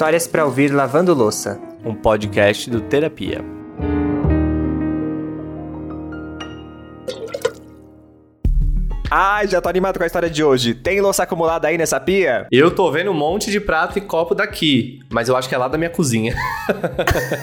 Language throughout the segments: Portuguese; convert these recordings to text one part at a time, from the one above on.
Histórias para ouvir lavando louça, um podcast do Terapia. Ai, já tô animado com a história de hoje. Tem louça acumulada aí nessa pia? Eu tô vendo um monte de prato e copo daqui, mas eu acho que é lá da minha cozinha.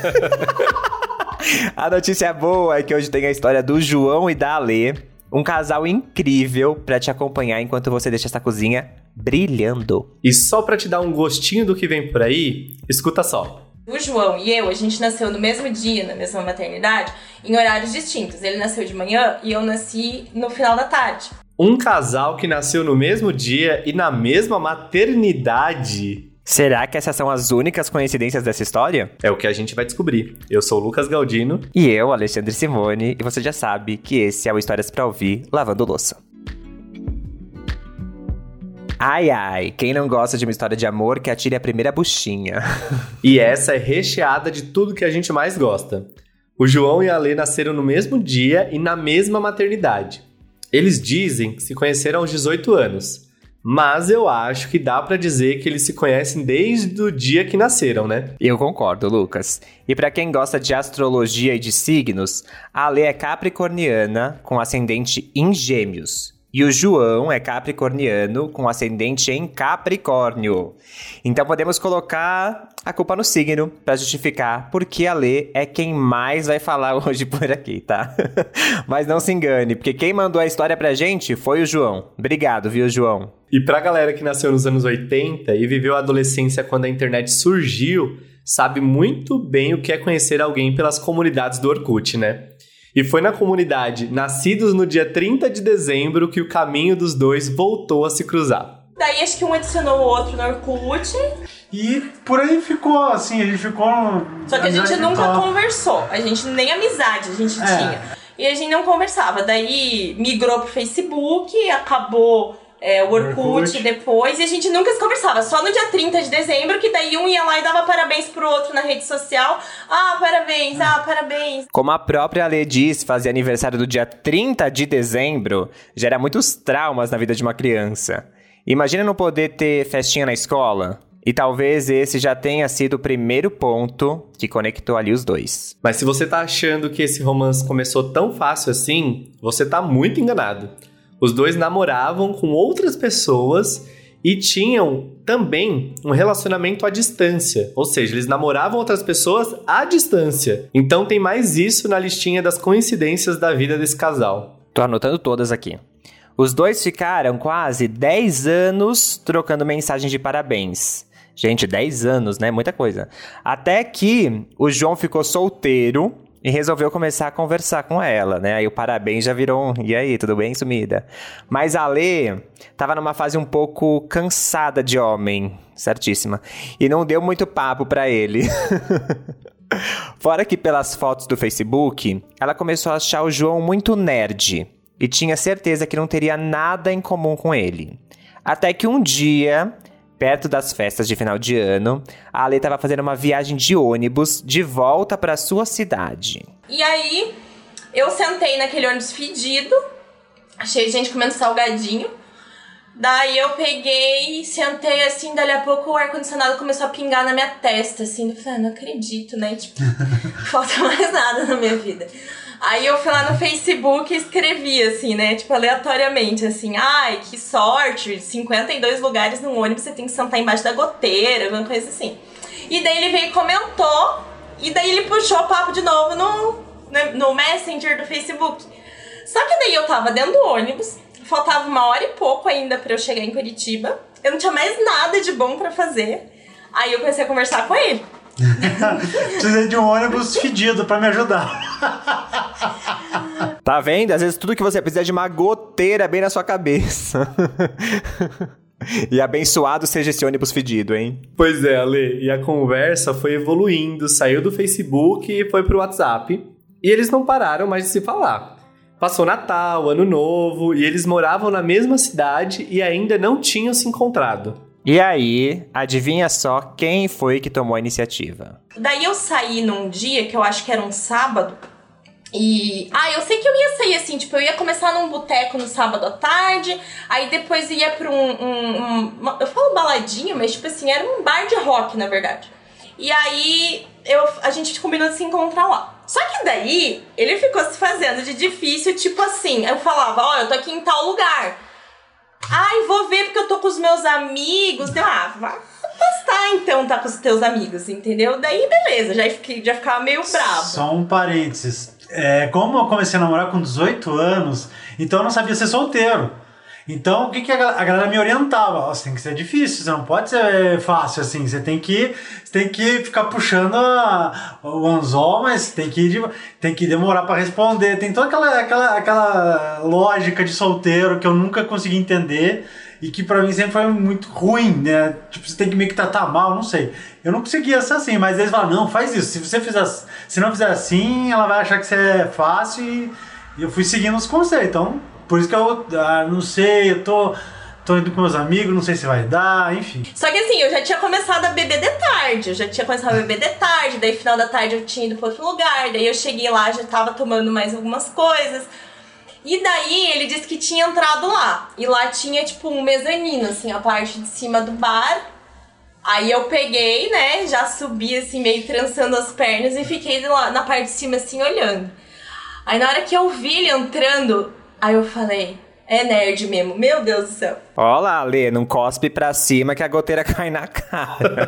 a notícia boa é que hoje tem a história do João e da Alê, um casal incrível para te acompanhar enquanto você deixa essa cozinha brilhando. E só para te dar um gostinho do que vem por aí, escuta só. O João e eu, a gente nasceu no mesmo dia, na mesma maternidade, em horários distintos. Ele nasceu de manhã e eu nasci no final da tarde. Um casal que nasceu no mesmo dia e na mesma maternidade. Será que essas são as únicas coincidências dessa história? É o que a gente vai descobrir. Eu sou o Lucas Galdino. E eu, Alexandre Simone. E você já sabe que esse é o Histórias para Ouvir Lavando Louça. Ai, ai, quem não gosta de uma história de amor que atire a primeira buchinha. e essa é recheada de tudo que a gente mais gosta. O João e a Lê nasceram no mesmo dia e na mesma maternidade. Eles dizem que se conheceram aos 18 anos, mas eu acho que dá para dizer que eles se conhecem desde o dia que nasceram, né? Eu concordo, Lucas. E para quem gosta de astrologia e de signos, a Lê é capricorniana com ascendente em Gêmeos. E o João é capricorniano com ascendente em Capricórnio. Então podemos colocar a culpa no signo para justificar porque a Lê é quem mais vai falar hoje por aqui, tá? Mas não se engane, porque quem mandou a história pra gente foi o João. Obrigado, viu, João? E pra galera que nasceu nos anos 80 e viveu a adolescência quando a internet surgiu, sabe muito bem o que é conhecer alguém pelas comunidades do Orkut, né? E foi na comunidade Nascidos no dia 30 de dezembro que o caminho dos dois voltou a se cruzar. Daí acho que um adicionou o outro no Orkut. E por aí ficou, assim, a gente ficou. Só que a gente nunca conversou. A gente nem amizade a gente é. tinha. E a gente não conversava. Daí migrou pro Facebook, acabou é, o Orkut, Orkut, depois, e a gente nunca se conversava, só no dia 30 de dezembro, que daí um ia lá e dava parabéns pro outro na rede social. Ah, parabéns, ah, parabéns. Como a própria Lê diz, fazer aniversário do dia 30 de dezembro gera muitos traumas na vida de uma criança. Imagina não poder ter festinha na escola. E talvez esse já tenha sido o primeiro ponto que conectou ali os dois. Mas se você tá achando que esse romance começou tão fácil assim, você tá muito enganado. Os dois namoravam com outras pessoas e tinham também um relacionamento à distância, ou seja, eles namoravam outras pessoas à distância. Então tem mais isso na listinha das coincidências da vida desse casal. Tô anotando todas aqui. Os dois ficaram quase 10 anos trocando mensagens de parabéns. Gente, 10 anos, né? Muita coisa. Até que o João ficou solteiro e resolveu começar a conversar com ela, né? Aí o parabéns já virou um, e aí, tudo bem, sumida? Mas a Lê tava numa fase um pouco cansada de homem, certíssima. E não deu muito papo para ele. Fora que pelas fotos do Facebook, ela começou a achar o João muito nerd e tinha certeza que não teria nada em comum com ele. Até que um dia Perto das festas de final de ano, a Ale estava fazendo uma viagem de ônibus de volta para sua cidade. E aí, eu sentei naquele ônibus fedido, de gente comendo salgadinho. Daí eu peguei, sentei assim, dali a pouco o ar-condicionado começou a pingar na minha testa, assim. Eu falei, ah, não acredito, né? Tipo, falta mais nada na minha vida. Aí eu fui lá no Facebook e escrevi, assim, né? Tipo, aleatoriamente, assim, ai, que sorte, 52 lugares no ônibus, você tem que sentar embaixo da goteira, alguma coisa assim. E daí ele veio e comentou, e daí ele puxou o papo de novo no, no Messenger do Facebook. Só que daí eu tava dentro do ônibus, faltava uma hora e pouco ainda para eu chegar em Curitiba, eu não tinha mais nada de bom para fazer. Aí eu comecei a conversar com ele. Precisei de um ônibus fedido para me ajudar. Tá vendo? Às vezes tudo que você precisa é de uma goteira bem na sua cabeça. E abençoado seja esse ônibus fedido, hein? Pois é, Ale. E a conversa foi evoluindo, saiu do Facebook e foi pro WhatsApp. E eles não pararam mais de se falar. Passou Natal, Ano Novo, e eles moravam na mesma cidade e ainda não tinham se encontrado. E aí, adivinha só quem foi que tomou a iniciativa? Daí eu saí num dia que eu acho que era um sábado E. Ah, eu sei que eu ia sair assim, tipo, eu ia começar num boteco no sábado à tarde, aí depois ia pra um. um, um uma- eu falo baladinha, mas tipo assim, era um bar de rock, na verdade. E aí eu, a gente combinou de se encontrar lá. Só que daí ele ficou se fazendo de difícil, tipo assim. Eu falava, ó, eu tô aqui em tal lugar. Ai, vou ver porque eu tô com os meus amigos. Eu, ah, vai postar então, tá com os teus amigos, entendeu? Daí, beleza, já, fiquei, já ficava meio bravo. Só um parênteses. É, como eu comecei a namorar com 18 anos, então eu não sabia ser solteiro. Então, o que, que a, a galera me orientava? Você tem que ser difícil, você não pode ser fácil assim. Você tem que, você tem que ficar puxando a- o anzol, mas tem que, tem que demorar pra responder. Tem toda aquela, aquela, aquela lógica de solteiro que eu nunca consegui entender e que pra mim sempre foi muito ruim, né? Tipo, você tem que meio que tratar mal, não sei. Eu não conseguia ser assim, mas eles falam, não, faz isso. Se você fizer, se não fizer assim, ela vai achar que você é fácil e, e eu fui seguindo os conselhos. Então, por isso que eu ah, não sei, eu tô, tô indo com meus amigos, não sei se vai dar, enfim. Só que assim, eu já tinha começado a beber de tarde. Eu já tinha começado a beber de tarde. Daí, final da tarde, eu tinha ido pra outro lugar. Daí, eu cheguei lá, já tava tomando mais algumas coisas. E daí, ele disse que tinha entrado lá. E lá tinha, tipo, um mezanino, assim, a parte de cima do bar. Aí eu peguei, né, já subi, assim, meio trançando as pernas e fiquei lá na parte de cima, assim, olhando. Aí, na hora que eu vi ele entrando, aí eu falei... É nerd mesmo, meu Deus do céu. Ó lá, Lê, não cospe pra cima que a goteira cai na cara.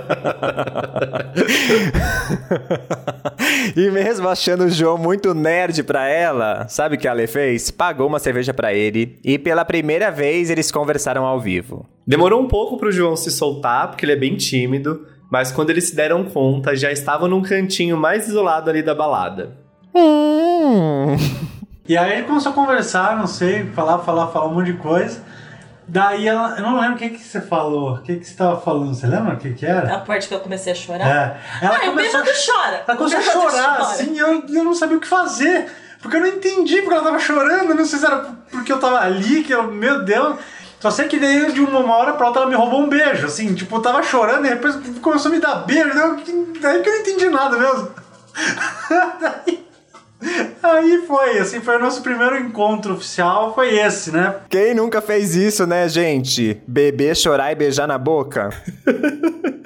e mesmo achando o João muito nerd pra ela, sabe o que a Lê fez? Pagou uma cerveja pra ele e pela primeira vez eles conversaram ao vivo. Demorou um pouco pro João se soltar, porque ele é bem tímido, mas quando eles se deram conta, já estavam num cantinho mais isolado ali da balada. Hum. E aí ele começou a conversar, não sei, falar, falar, falar um monte de coisa. Daí ela, eu não lembro o que, que você falou, o que, que você tava falando, você lembra o que, que era? A parte que eu comecei a chorar. É. Ela ah, o começou, bêbado chora. ela começou a O chorar, chora. assim, eu, eu não sabia o que fazer. Porque eu não entendi porque ela tava chorando, não sei se era porque eu tava ali, que eu, meu Deus. Só sei que daí de uma hora pra outra ela me roubou um beijo, assim, tipo, eu tava chorando e depois começou a me dar beijo, daí que eu não entendi nada mesmo. daí, aí foi, assim, foi o nosso primeiro encontro oficial, foi esse, né? Quem nunca fez isso, né, gente? Beber, chorar e beijar na boca?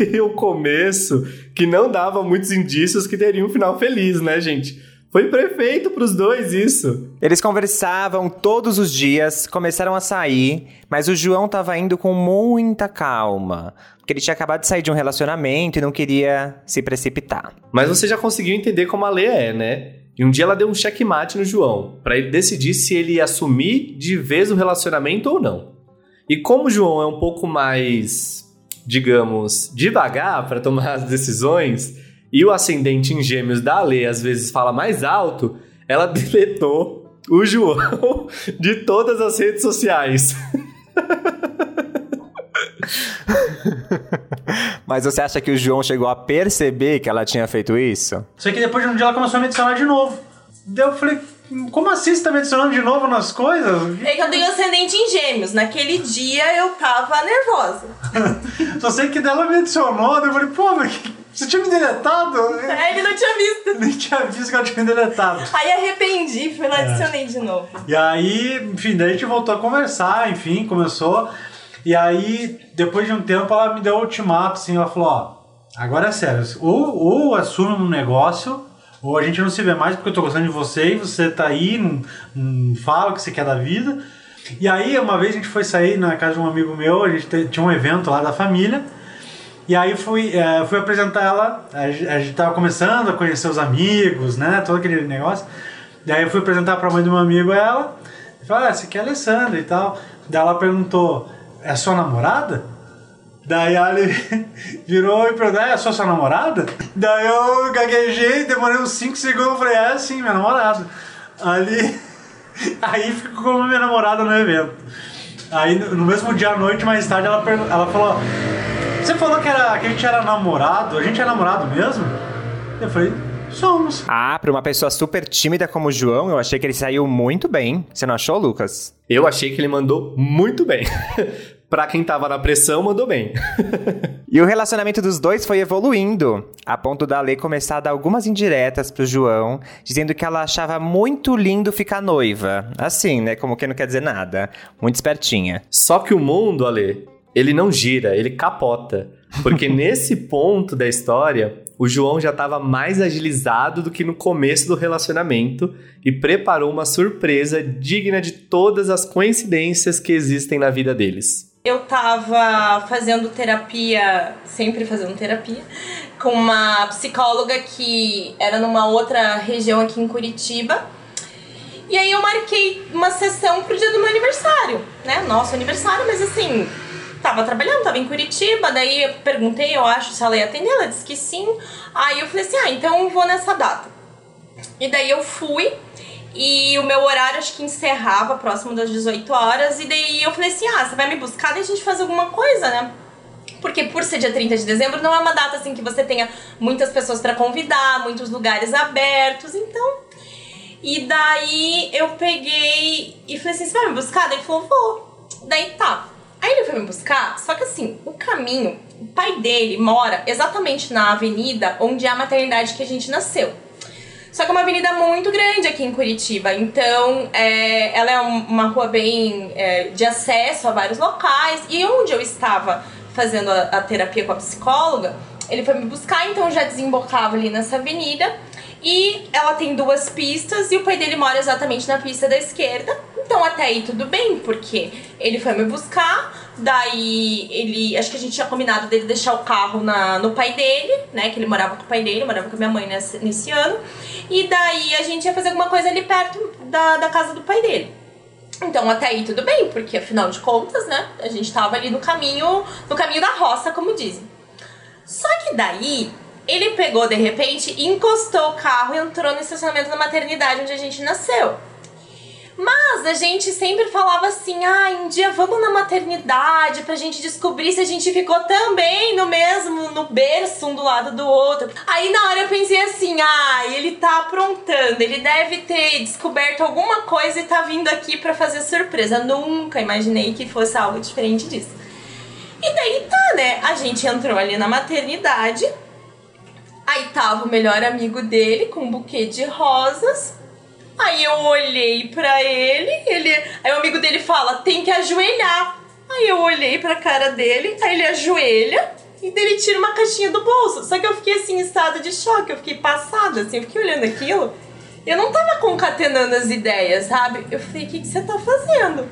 E o começo, que não dava muitos indícios que teria um final feliz, né, gente? Foi prefeito pros dois isso. Eles conversavam todos os dias, começaram a sair, mas o João tava indo com muita calma, porque ele tinha acabado de sair de um relacionamento e não queria se precipitar. Mas você já conseguiu entender como a Lê é, né? E um dia ela deu um checkmate no João, pra ele decidir se ele ia assumir de vez o relacionamento ou não. E como o João é um pouco mais, digamos, devagar pra tomar as decisões, e o ascendente em gêmeos da Lê às vezes fala mais alto, ela deletou o João de todas as redes sociais. Mas você acha que o João chegou a perceber que ela tinha feito isso? Só que depois de um dia ela começou a me adicionar de novo. Daí eu falei, como assim você tá me adicionando de novo nas coisas? É que eu tenho ascendente em gêmeos. Naquele dia eu tava nervosa. Só sei que dela me adicionou, daí eu falei, pô, mas que- você tinha me deletado? Eu É, ele não tinha visto. nem tinha visto que ela tinha me deletado. Aí arrependi, fui lá É. e adicionei de novo. E aí, enfim, daí a gente voltou a conversar, enfim, começou. E aí, depois de um tempo, ela me deu um ultimato, assim, ela falou, ó, agora é sério, ou, ou assume um negócio, ou a gente não se vê mais porque eu tô gostando de você e você tá aí, não, não fala o que você quer da vida. E aí, uma vez a gente foi sair na casa de um amigo meu, a gente te- tinha um evento lá da família, e aí fui, eh, fui apresentar ela, a a gente tava começando a conhecer os amigos, né, todo aquele negócio. Daí eu fui apresentar pra mãe do meu amigo ela, falei, ah, essa aqui é a Alessandra e tal. Daí ela perguntou, é sua namorada? Daí ela virou e perguntou, é sua sua namorada? Daí eu gaguejei, demorei uns 5 segundos, falei, é sim, minha namorada. Ali, aí ficou como minha namorada no evento. Aí no mesmo dia à noite, mais tarde, ela, ela falou, você falou que, era, que a gente era namorado, a gente é namorado mesmo? Eu falei, somos. Ah, pra uma pessoa super tímida como o João, eu achei que ele saiu muito bem. Você não achou, Lucas? Eu achei que ele mandou muito bem. pra quem tava na pressão, mandou bem. E o relacionamento dos dois foi evoluindo, a ponto da Lê começar a dar algumas indiretas pro João, dizendo que ela achava muito lindo ficar noiva. Assim, né? Como que não quer dizer nada. Muito espertinha. Só que o mundo, Ale, ele não gira, ele capota. Porque nesse ponto da história, o João já estava mais agilizado do que no começo do relacionamento e preparou uma surpresa digna de todas as coincidências que existem na vida deles eu tava fazendo terapia, sempre fazendo terapia, com uma psicóloga que era numa outra região aqui em Curitiba. E aí eu marquei uma sessão pro dia do meu aniversário, né? Nosso aniversário, mas assim, tava trabalhando, tava em Curitiba, daí eu perguntei, eu acho, se ela ia atender, ela disse que sim. Aí eu falei assim, ah, então vou nessa data. E daí eu fui, e o meu horário acho que encerrava próximo das 18 horas. E daí eu falei assim: ah, você vai me buscar e a gente faz alguma coisa, né? Porque por ser dia 30 de dezembro, não é uma data assim que você tenha muitas pessoas para convidar, muitos lugares abertos, então. E daí eu peguei e falei assim: você vai me buscar? Daí ele falou: vou. Daí tá. Aí ele foi me buscar, só que assim, o caminho, o pai dele mora exatamente na avenida onde é a maternidade que a gente nasceu. Só que é uma avenida muito grande aqui em Curitiba, então é, ela é uma rua bem é, de acesso a vários locais. E onde eu estava fazendo a, a terapia com a psicóloga, ele foi me buscar, então já desembocava ali nessa avenida. E ela tem duas pistas e o pai dele mora exatamente na pista da esquerda. Então até aí tudo bem, porque ele foi me buscar, daí ele. Acho que a gente tinha combinado dele deixar o carro na, no pai dele, né? Que ele morava com o pai dele, morava com a minha mãe nesse, nesse ano. E daí a gente ia fazer alguma coisa ali perto da, da casa do pai dele. Então até aí tudo bem, porque afinal de contas, né? A gente tava ali no caminho, no caminho da roça, como dizem. Só que daí ele pegou de repente, encostou o carro e entrou no estacionamento da maternidade onde a gente nasceu. Mas a gente sempre falava assim: ah, um dia vamos na maternidade pra gente descobrir se a gente ficou também no mesmo, no berço, um do lado do outro. Aí na hora eu pensei assim: ah, ele tá aprontando, ele deve ter descoberto alguma coisa e tá vindo aqui pra fazer surpresa. Nunca imaginei que fosse algo diferente disso. E daí tá, né? A gente entrou ali na maternidade. Aí tava o melhor amigo dele com um buquê de rosas Aí eu olhei pra ele, ele. Aí o amigo dele fala, tem que ajoelhar. Aí eu olhei pra cara dele, aí ele ajoelha e dele tira uma caixinha do bolso. Só que eu fiquei assim em estado de choque, eu fiquei passada, assim, eu fiquei olhando aquilo. Eu não tava concatenando as ideias, sabe? Eu falei, o que, que você tá fazendo?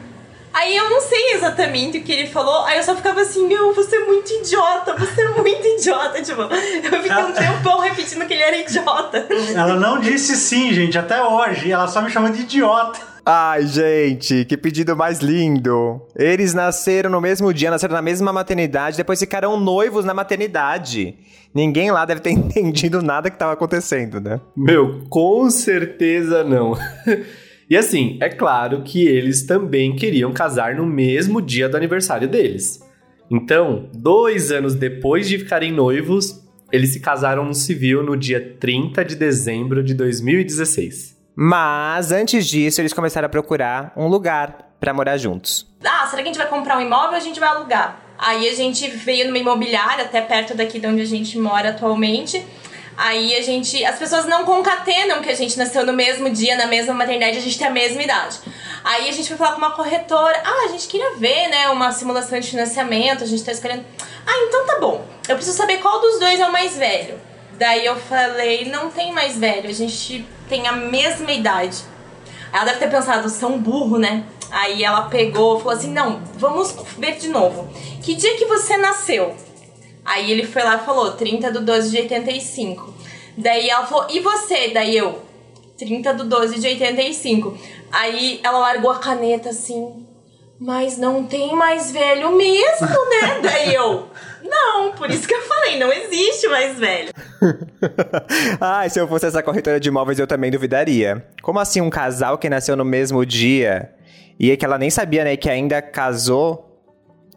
Aí eu não sei exatamente o que ele falou, aí eu só ficava assim, meu, você é muito idiota, você é muito idiota, tipo, eu fiquei um tempão repetindo que ele era idiota. Ela não disse sim, gente, até hoje, ela só me chama de idiota. Ai, gente, que pedido mais lindo. Eles nasceram no mesmo dia, nasceram na mesma maternidade, depois ficaram noivos na maternidade. Ninguém lá deve ter entendido nada que estava acontecendo, né? Meu, com certeza não. E assim, é claro que eles também queriam casar no mesmo dia do aniversário deles. Então, dois anos depois de ficarem noivos, eles se casaram no civil no dia 30 de dezembro de 2016. Mas antes disso, eles começaram a procurar um lugar para morar juntos. Ah, será que a gente vai comprar um imóvel ou a gente vai alugar? Aí a gente veio numa imobiliária, até perto daqui de onde a gente mora atualmente. Aí a gente. As pessoas não concatenam que a gente nasceu no mesmo dia, na mesma maternidade, a gente tem a mesma idade. Aí a gente foi falar com uma corretora. Ah, a gente queria ver, né, uma simulação de financiamento, a gente tá escolhendo. Ah, então tá bom. Eu preciso saber qual dos dois é o mais velho. Daí eu falei, não tem mais velho, a gente tem a mesma idade. Ela deve ter pensado, um burro, né? Aí ela pegou falou assim: não, vamos ver de novo. Que dia que você nasceu? Aí ele foi lá e falou, 30 do 12 de 85. Daí ela falou, e você? Daí eu, 30 do 12 de 85. Aí ela largou a caneta assim, mas não tem mais velho mesmo, né? Daí eu, não, por isso que eu falei, não existe mais velho. ah, se eu fosse essa corretora de imóveis, eu também duvidaria. Como assim um casal que nasceu no mesmo dia e que ela nem sabia, né, que ainda casou?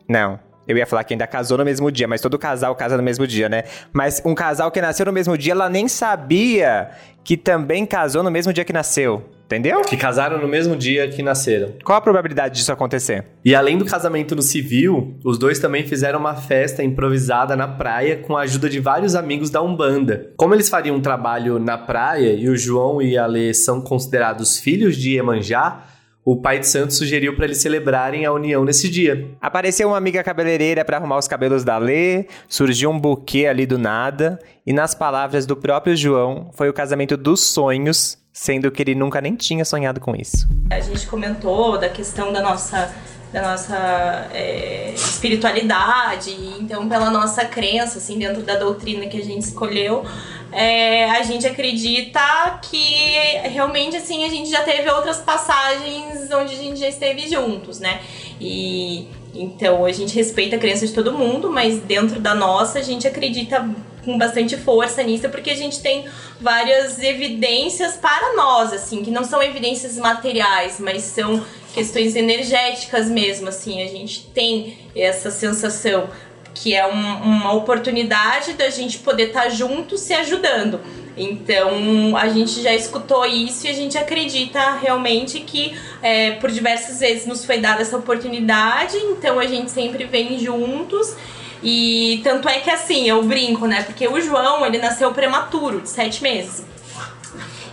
Não. Eu ia falar que ainda casou no mesmo dia, mas todo casal casa no mesmo dia, né? Mas um casal que nasceu no mesmo dia, ela nem sabia que também casou no mesmo dia que nasceu. Entendeu? Que casaram no mesmo dia que nasceram. Qual a probabilidade disso acontecer? E além do casamento no civil, os dois também fizeram uma festa improvisada na praia com a ajuda de vários amigos da Umbanda. Como eles fariam um trabalho na praia e o João e a Lê são considerados filhos de Iemanjá, o pai de santo sugeriu para eles celebrarem a união nesse dia. Apareceu uma amiga cabeleireira para arrumar os cabelos da Lê, surgiu um buquê ali do nada, e nas palavras do próprio João, foi o casamento dos sonhos, sendo que ele nunca nem tinha sonhado com isso. A gente comentou da questão da nossa da nossa é, espiritualidade, então pela nossa crença, assim, dentro da doutrina que a gente escolheu, é, a gente acredita que realmente assim a gente já teve outras passagens onde a gente já esteve juntos, né? E então a gente respeita a crença de todo mundo, mas dentro da nossa a gente acredita com bastante força nisso, porque a gente tem várias evidências para nós, assim, que não são evidências materiais, mas são questões energéticas mesmo, assim, a gente tem essa sensação que é um, uma oportunidade da gente poder estar tá junto se ajudando. Então a gente já escutou isso e a gente acredita realmente que é, por diversas vezes nos foi dada essa oportunidade, então a gente sempre vem juntos. E tanto é que assim, eu brinco, né? Porque o João, ele nasceu prematuro, de sete meses.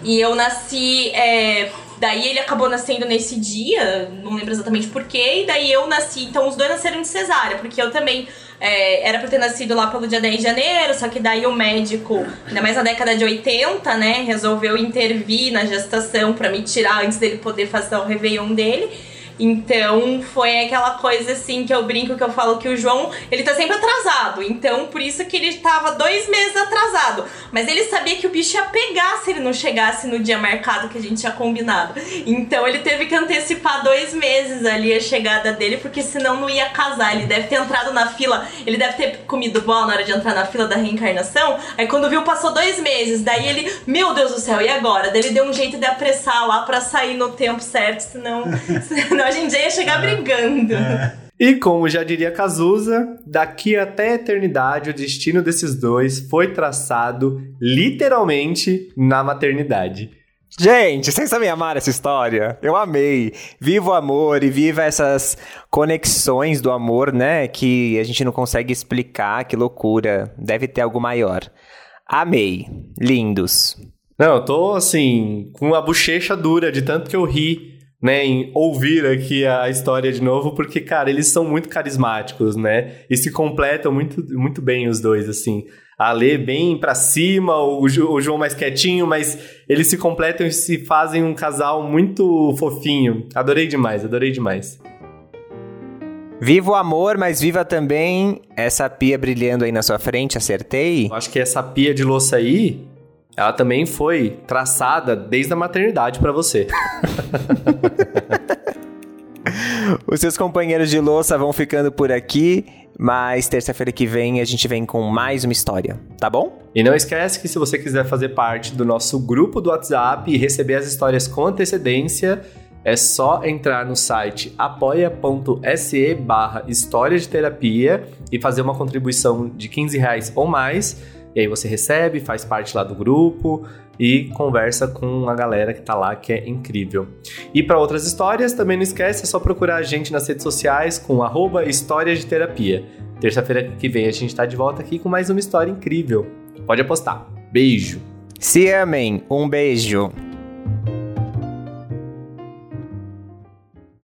E eu nasci. É, daí ele acabou nascendo nesse dia, não lembro exatamente porquê, e daí eu nasci. Então os dois nasceram de cesárea, porque eu também é, era pra ter nascido lá pelo dia 10 de janeiro, só que daí o médico, ainda mais na década de 80, né, resolveu intervir na gestação para me tirar antes dele poder fazer o Réveillon dele. Então foi aquela coisa assim que eu brinco que eu falo que o João ele tá sempre atrasado. Então por isso que ele tava dois meses atrasado. Mas ele sabia que o bicho ia pegar se ele não chegasse no dia marcado que a gente tinha combinado. Então ele teve que antecipar dois meses ali a chegada dele, porque senão não ia casar. Ele deve ter entrado na fila, ele deve ter comido bola na hora de entrar na fila da reencarnação. Aí quando viu, passou dois meses. Daí ele, meu Deus do céu, e agora? Daí ele deu um jeito de apressar lá para sair no tempo certo, senão, senão a gente já ia chegar é. brigando. É. E como já diria Cazuza, daqui até a eternidade o destino desses dois foi traçado literalmente na maternidade. Gente, vocês também amaram essa história? Eu amei. Viva o amor e viva essas conexões do amor, né? Que a gente não consegue explicar, que loucura. Deve ter algo maior. Amei. Lindos. Não, eu tô assim, com a bochecha dura de tanto que eu ri né, em ouvir aqui a história de novo, porque, cara, eles são muito carismáticos, né? E se completam muito, muito bem os dois, assim. A Lê bem pra cima, o, o João mais quietinho, mas eles se completam e se fazem um casal muito fofinho. Adorei demais, adorei demais. Viva o amor, mas viva também essa pia brilhando aí na sua frente, acertei? Acho que essa pia de louça aí ela também foi traçada desde a maternidade para você. Os seus companheiros de louça vão ficando por aqui, mas terça-feira que vem a gente vem com mais uma história, tá bom? E não esquece que se você quiser fazer parte do nosso grupo do WhatsApp e receber as histórias com antecedência, é só entrar no site apoia.se barra história de terapia e fazer uma contribuição de 15 reais ou mais e aí você recebe, faz parte lá do grupo e conversa com a galera que tá lá, que é incrível. E para outras histórias, também não esquece, é só procurar a gente nas redes sociais com arroba de Terapia. Terça-feira que vem a gente tá de volta aqui com mais uma história incrível. Pode apostar. Beijo! Se amem, um beijo!